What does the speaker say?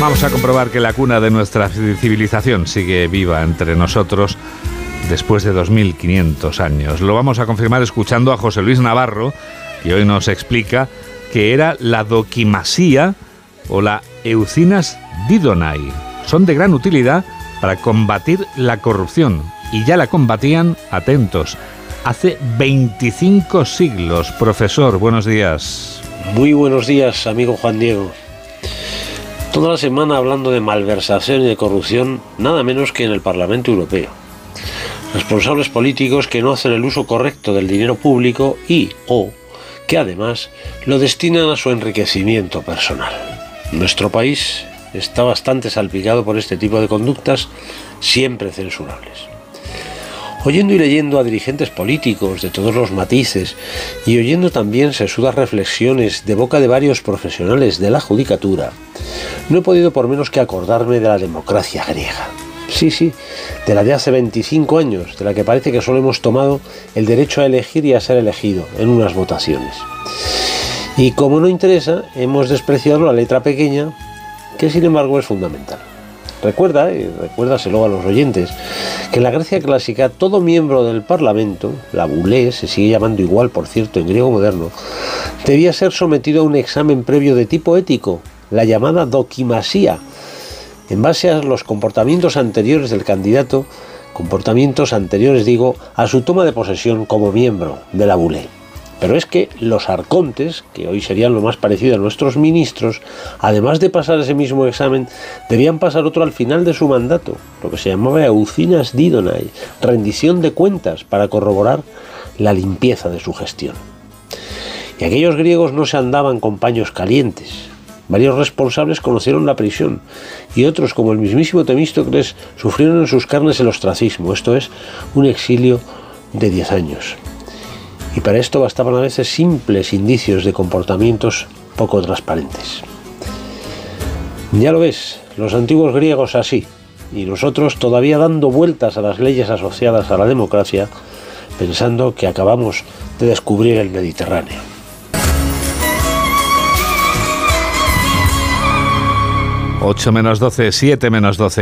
Vamos a comprobar que la cuna de nuestra civilización sigue viva entre nosotros después de 2500 años. Lo vamos a confirmar escuchando a José Luis Navarro, que hoy nos explica que era la doquimasía o la Eucinas didonai. Son de gran utilidad para combatir la corrupción y ya la combatían, atentos, hace 25 siglos. Profesor, buenos días. Muy buenos días, amigo Juan Diego. Toda la semana hablando de malversación y de corrupción, nada menos que en el Parlamento Europeo. Responsables políticos que no hacen el uso correcto del dinero público y o que además lo destinan a su enriquecimiento personal. Nuestro país está bastante salpicado por este tipo de conductas siempre censurables. Oyendo y leyendo a dirigentes políticos de todos los matices y oyendo también sesudas reflexiones de boca de varios profesionales de la judicatura, no he podido por menos que acordarme de la democracia griega. Sí, sí, de la de hace 25 años, de la que parece que solo hemos tomado el derecho a elegir y a ser elegido en unas votaciones. Y como no interesa, hemos despreciado la letra pequeña, que sin embargo es fundamental. Recuerda, y recuérdaselo a los oyentes, que en la Grecia clásica todo miembro del Parlamento, la bulé, se sigue llamando igual por cierto en griego moderno, debía ser sometido a un examen previo de tipo ético, la llamada doquimasía, en base a los comportamientos anteriores del candidato, comportamientos anteriores digo, a su toma de posesión como miembro de la bulé. Pero es que los arcontes, que hoy serían lo más parecido a nuestros ministros, además de pasar ese mismo examen, debían pasar otro al final de su mandato, lo que se llamaba Eucinas Didonai, rendición de cuentas para corroborar la limpieza de su gestión. Y aquellos griegos no se andaban con paños calientes. Varios responsables conocieron la prisión y otros, como el mismísimo Temístocles, sufrieron en sus carnes el ostracismo, esto es, un exilio de 10 años y para esto bastaban a veces simples indicios de comportamientos poco transparentes. Ya lo ves, los antiguos griegos así, y nosotros todavía dando vueltas a las leyes asociadas a la democracia, pensando que acabamos de descubrir el Mediterráneo. 8 menos 12, 7 menos 12.